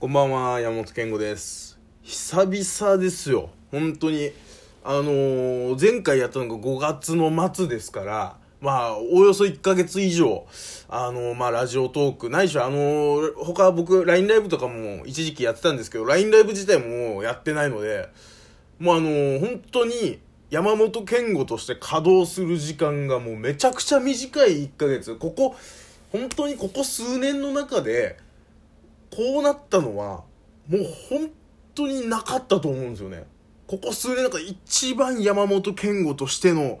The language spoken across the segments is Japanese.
こんばんは、山本健吾です。久々ですよ。本当に。あのー前回やったのが5月の末ですから、まあ、およそ1ヶ月以上、あのーまあ、ラジオトーク、ないしは、あのー他僕、LINE ライブとかも一時期やってたんですけど、LINE ライブ自体もやってないので、もうあのー本当に、山本健吾として稼働する時間がもうめちゃくちゃ短い1ヶ月。ここ、本当にここ数年の中で、こうなったのは、もう本当になかったと思うんですよね。ここ数年なんか一番山本健吾としての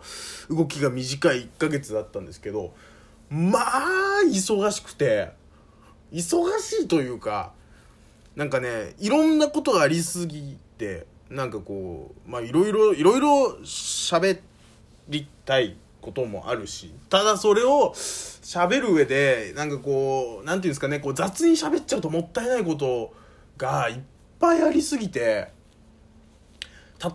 動きが短い1ヶ月だったんですけど、まあ、忙しくて、忙しいというか、なんかね、いろんなことがありすぎて、なんかこう、まあいろいろ、いろいろ喋りたいこともあるし、ただそれを喋る上で、なんかこう、なんていうんですかね、こう雑に喋っちゃうともったいないことがいっぱいありすぎて、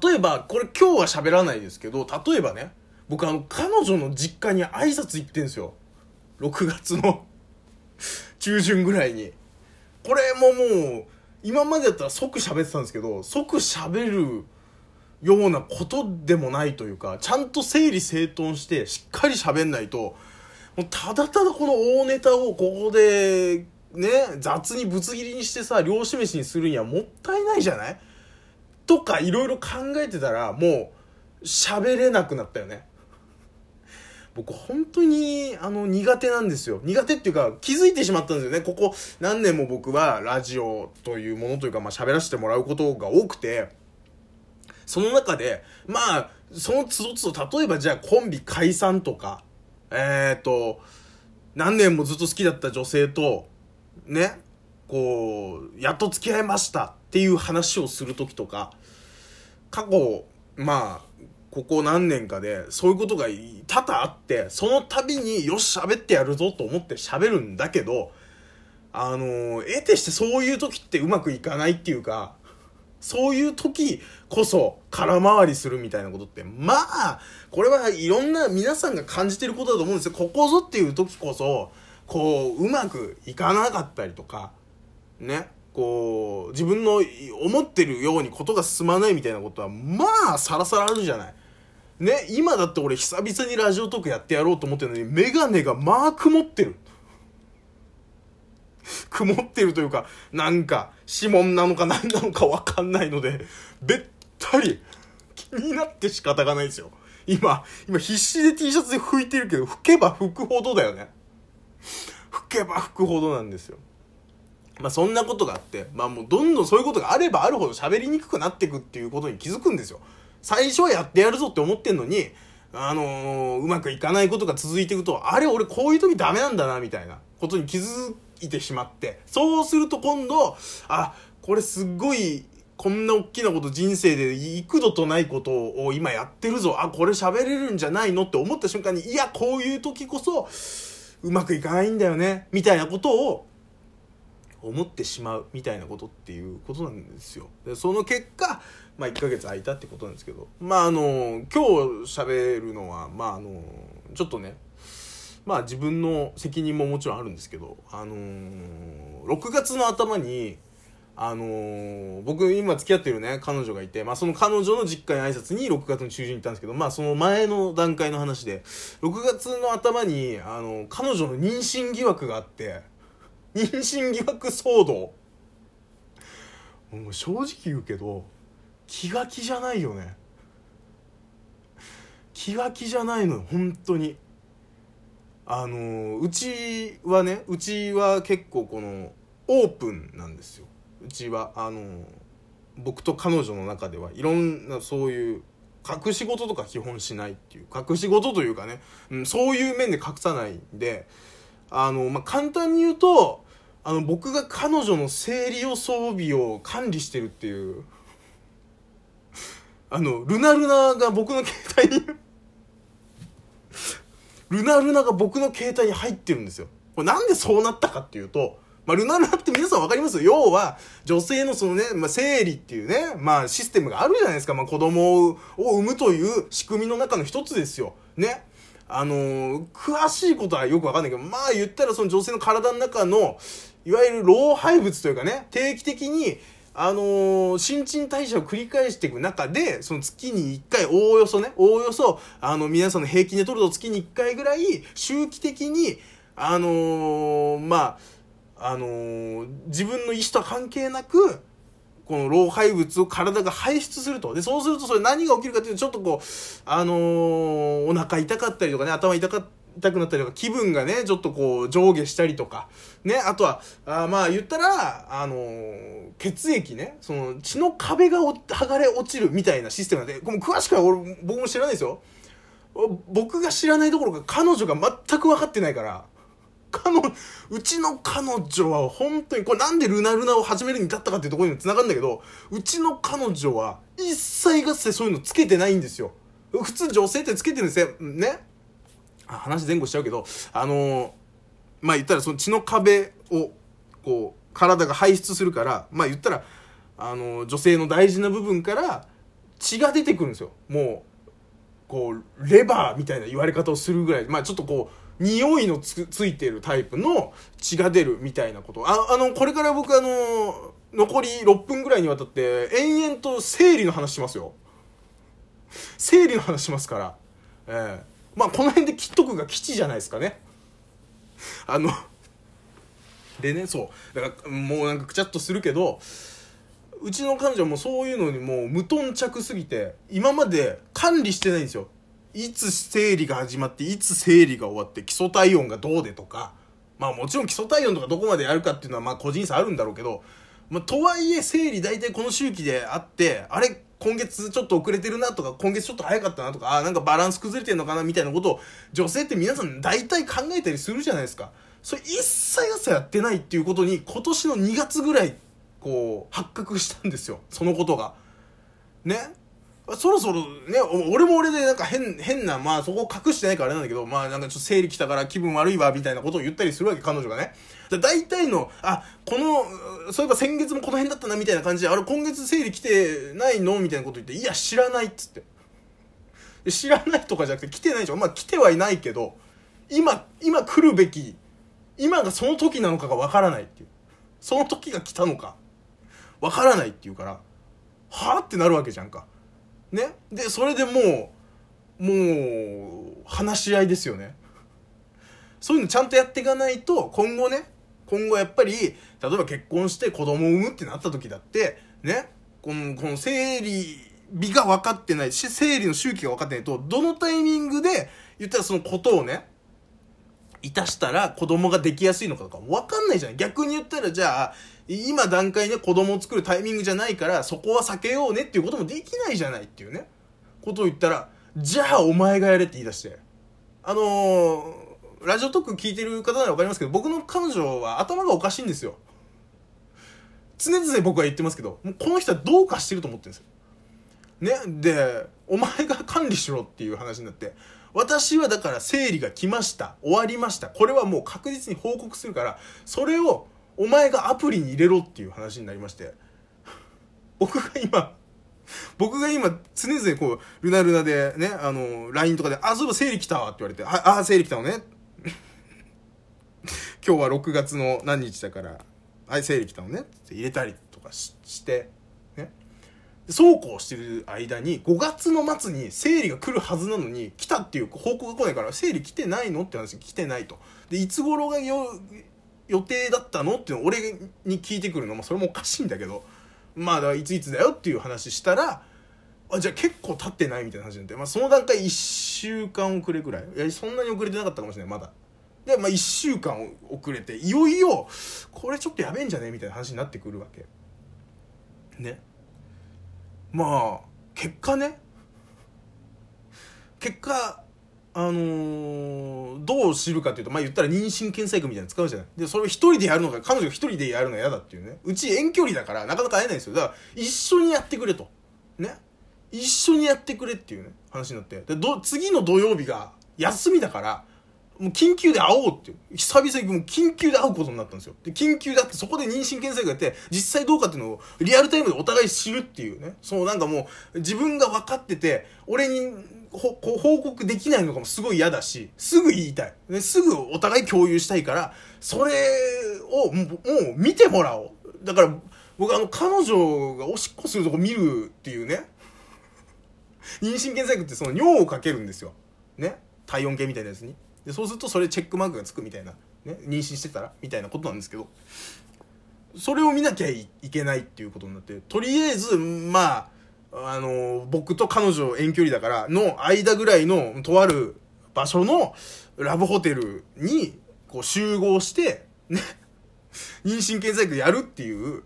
例えば、これ今日は喋らないですけど、例えばね、僕あの、彼女の実家に挨拶行ってんすよ。6月の 中旬ぐらいに。これももう、今までだったら即喋ってたんですけど、即喋るようなことでもないというか、ちゃんと整理整頓してしっかり喋んないと、もうただただこの大ネタをここで、ね、雑にぶつ切りにしてさ、漁師飯にするにはもったいないじゃない？とかいろいろ考えてたら、もう喋れなくなったよね。僕本当にあの苦手なんですよ。苦手っていうか気づいてしまったんですよね。ここ何年も僕はラジオというものというかまあ喋らせてもらうことが多くて、その中で、まあ、その都度都度、例えばじゃあコンビ解散とか、えっ、ー、と、何年もずっと好きだった女性と、ね、こう、やっと付き合いましたっていう話をするときとか、過去、まあ、ここ何年かで、そういうことが多々あって、その度に、よし、喋ってやるぞと思って喋るんだけど、あの、得てしてそういう時ってうまくいかないっていうか、そういう時こそ空回りするみたいなことって、まあ、これはいろんな皆さんが感じてることだと思うんですよ。ここぞっていう時こそ、こう、うまくいかなかったりとか、ね、こう、自分の思ってるようにことが進まないみたいなことは、まあ、さらさらあるじゃない。ね、今だって俺久々にラジオトークやってやろうと思ってるのに、メガネがまあ曇ってる。曇ってるというか、なんか、指紋なのか何なのかわかんないので、べったり気になって仕方がないですよ。今、今必死で T シャツで拭いてるけど、拭けば拭くほどだよね。拭けば拭くほどなんですよ。まあそんなことがあって、まあもうどんどんそういうことがあればあるほど喋りにくくなっていくっていうことに気づくんですよ。最初はやってやるぞって思ってんのに、あのーうまくいかないことが続いていくと、あれ俺こういう時ダメなんだなみたいなことに気づいてしまって、そうすると今度、あ、これすっごい、こんな大きなこと人生で幾度とないことを今やってるぞ。あ、これ喋れるんじゃないの？って思った瞬間に、いや、こういう時こそうまくいかないんだよね。みたいなことを思ってしまうみたいなことっていうことなんですよ。でその結果、まあ1ヶ月空いたってことなんですけど、まああの、今日喋るのは、まああの、ちょっとね、まあ自分の責任ももちろんあるんですけど、あのー、6月の頭に、あのー僕今付き合ってるね、彼女がいて、まあその彼女の実家に挨拶に6月の中旬に行ったんですけど、まあその前の段階の話で、6月の頭に、あの彼女の妊娠疑惑があって、妊娠疑惑騒動。もう正直言うけど、気が気じゃないよね。気が気じゃないのよ、本当に。あのうちはねうちは結構このオープンなんですよ。うちはあの僕と彼女の中ではいろんなそういう隠し事とか基本しないっていう隠し事というかね、うん、そういう面で隠さないんであの、まあ、簡単に言うとあの僕が彼女の生理用装備を管理してるっていうあのルナルナが僕の携帯にルナルナが僕の携帯に入ってるんですよ。これなんでそうなったかっていうと、まあ、ルナルナって皆さんわかります？要は、女性のそのね、まあ、生理っていうね、まあ、システムがあるじゃないですか。まあ、子供を産むという仕組みの中の一つですよ。ね。あのー、詳しいことはよくわかんないけど、まあ言ったらその女性の体の中の、いわゆる老廃物というかね、定期的に、あのー、新陳代謝を繰り返していく中で、その月に1回、おおよそね、おおよそ、あの、皆さんの平均で取ると月に1回ぐらい、周期的に、あのー、まあ、あのー、自分の意思とは関係なく、この老廃物を体が排出すると。で、そうするとそれ何が起きるかっていうと、ちょっとこう、あのー、お腹痛かったりとかね、頭痛か痛くなったりとか、気分がね、ちょっとこう、上下したりとか、ね、あとは、あまあ言ったら、あのー、血液ね、その血の壁が剥がれ落ちるみたいなシステムなんで、これ詳しくは俺、僕も知らないですよ。僕が知らないどころか彼女が全く分かってないから、彼女、うちの彼女は本当に、これなんでルナルナを始めるに至ったかっていうところにも繋がるんだけど、うちの彼女は一切合切そういうのつけてないんですよ。普通女性ってつけてるんですよ。ね。話前後しちゃうけど、あのー、まあ言ったらその血の壁を、こう、体が排出するから、まあ言ったら、あのー、女性の大事な部分から血が出てくるんですよ。もう、こう、レバーみたいな言われ方をするぐらい、まあちょっとこう、匂いのつついてるタイプの血が出るみたいなこと。ああの、これから僕あの、残り6分ぐらいにわたって延々と生理の話しますよ。生理の話しますから。ええー、まあこの辺で切っとくが基地じゃないですかね。あの、でね、そう。だからもうなんかくちゃっとするけど、うちの彼女もそういうのにもう無頓着すぎて、今まで管理してないんですよ。いつ生理が始まっていつ生理が終わって基礎体温がどうでとかまあもちろん基礎体温とかどこまでやるかっていうのはまあ個人差あるんだろうけど、まあ、とはいえ生理大体この周期であってあれ今月ちょっと遅れてるなとか今月ちょっと早かったなとかあなんかバランス崩れてるのかなみたいなことを女性って皆さん大体考えたりするじゃないですか。それ一切朝やってないっていうことに今年の2月ぐらいこう発覚したんですよ。そのことが。ね。そろそろね、俺も俺でなんか変、変な、まあそこ隠してないからあれなんだけど、まあなんかちょっと生理来たから気分悪いわ、みたいなことを言ったりするわけ、彼女がね。だ大体の、あ、この、そういえば先月もこの辺だったな、みたいな感じで、あれ今月生理来てないの？みたいなこと言って、いや、知らないっつって。知らないとかじゃなくて来てないでしょ。まあ来てはいないけど、今、今来るべき、今がその時なのかがわからないっていう。その時が来たのか、わからないっていうから、はぁってなるわけじゃんか。ね。でそれでもうもう話し合いですよね。そういうのちゃんとやっていかないと今後ね今後やっぱり例えば結婚して子供を産むってなった時だってねこのこの生理日が分かってないし生理の周期が分かってないとどのタイミングで言ったらそのことをねいたしたら子供ができやすいのかとか分かんないじゃん。逆に言ったらじゃあ今段階で子供を作るタイミングじゃないからそこは避けようねっていうこともできないじゃないっていうね。ことを言ったらじゃあお前がやれって言い出して。あのー、ラジオトーク聞いてる方なら分かりますけど僕の彼女は頭がおかしいんですよ。常々僕は言ってますけどもうこの人はどうかしてると思ってるんですよ。ね？でお前が管理しろっていう話になって私はだから生理が来ました。終わりました。これはもう確実に報告するからそれをお前がアプリに入れろっていう話になりまして、僕が今、僕が今、常々こう、ルナルナでね、あの、LINE とかで、あ、そういえば生理来たわって言われて、あ、あ、生理来たのね。今日は6月の何日だから、はい、生理来たのねって入れたりとかしして、そうこうしてる間に、5月の末に生理が来るはずなのに、来たっていう報告が来ないから、生理来てないのって話、来てないと。で、いつ頃がよ、予定だったの？っていうのを俺に聞いてくるの。もそれもおかしいんだけど。まあだからいついつだよっていう話したらあじゃあ結構経ってないみたいな話になって、まあ、その段階1週間遅れぐらい。いやそんなに遅れてなかったかもしれないまだ。でまあ1週間遅れていよいよこれちょっとやべえんじゃね？みたいな話になってくるわけ。ね。まあ結果ね結果あのー、どう知るかっていうと、まあ言ったら妊娠検査薬みたいなの使うじゃない。で、それを一人でやるのが、彼女が一人でやるのが嫌だっていうね。うち遠距離だからなかなか会えないんですよ。だから、一緒にやってくれと。ね。一緒にやってくれっていうね、話になって。で、ど、次の土曜日が休みだから、もう緊急で会おうって。久々にもう緊急で会うことになったんですよ。で、緊急で会ってそこで妊娠検査がやって、実際どうかっていうのをリアルタイムでお互い知るっていうね。そうなんかもう自分が分かってて、俺にほ報告できないのかもすごい嫌だし、すぐ言いたい。すぐお互い共有したいから、それをもう見てもらおう。だから僕あの彼女がおしっこするとこ見るっていうね。妊娠検査薬ってその尿をかけるんですよ。ね。体温計みたいなやつに。でそうするとそれチェックマークがつくみたいな、ね、妊娠してたらみたいなことなんですけどそれを見なきゃいけないっていうことになってとりあえずまああの僕と彼女遠距離だからの間ぐらいのとある場所のラブホテルにこう集合してね 妊娠検査薬やるっていう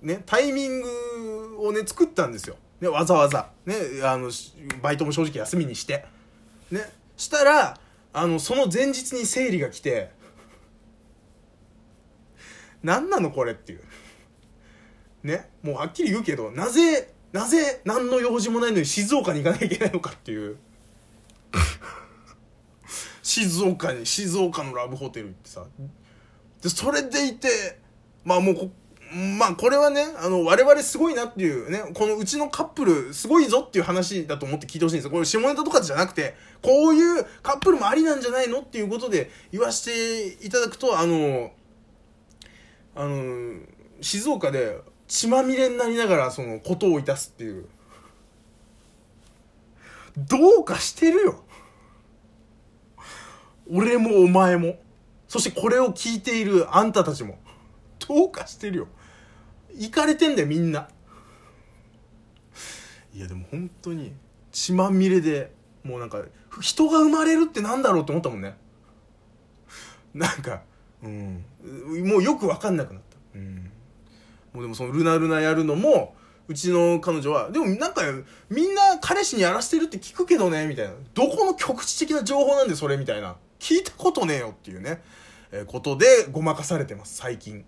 ねタイミングをね作ったんですよ、ね、わざわざ。ねあのバイトも正直休みにして。ねしたらあの、その前日に生理が来て、何なのこれっていう。ね。もうはっきり言うけど、なぜ、なぜ何の用事もないのに静岡に行かなきゃいけないのかっていう。静岡に、静岡のラブホテル行ってさ。で、それでいて、まあもうまあこれはね、あの、我々すごいなっていうね、このうちのカップルすごいぞっていう話だと思って聞いてほしいんですよ。これ下ネタとかじゃなくて、こういうカップルもありなんじゃないのっていうことで言わせていただくと、あの、あの、静岡で血まみれになりながらそのことをいたすっていう。どうかしてるよ。俺もお前も。そしてこれを聞いているあんたたちも。どうかしてるよ。行かれてんだよみんないやでも本当に血まみれでもうなんか人が生まれるってなんだろうと思ったもんねなんかうんもうよく分かんなくなったうんもうでもそのルナルナやるのもうちの彼女は、でもなんか、みんな彼氏にやらせてるって聞くけどね、みたいな。どこの局地的な情報なんでそれみたいな。聞いたことねえよっていうね、えー、ことでごまかされてます、最近。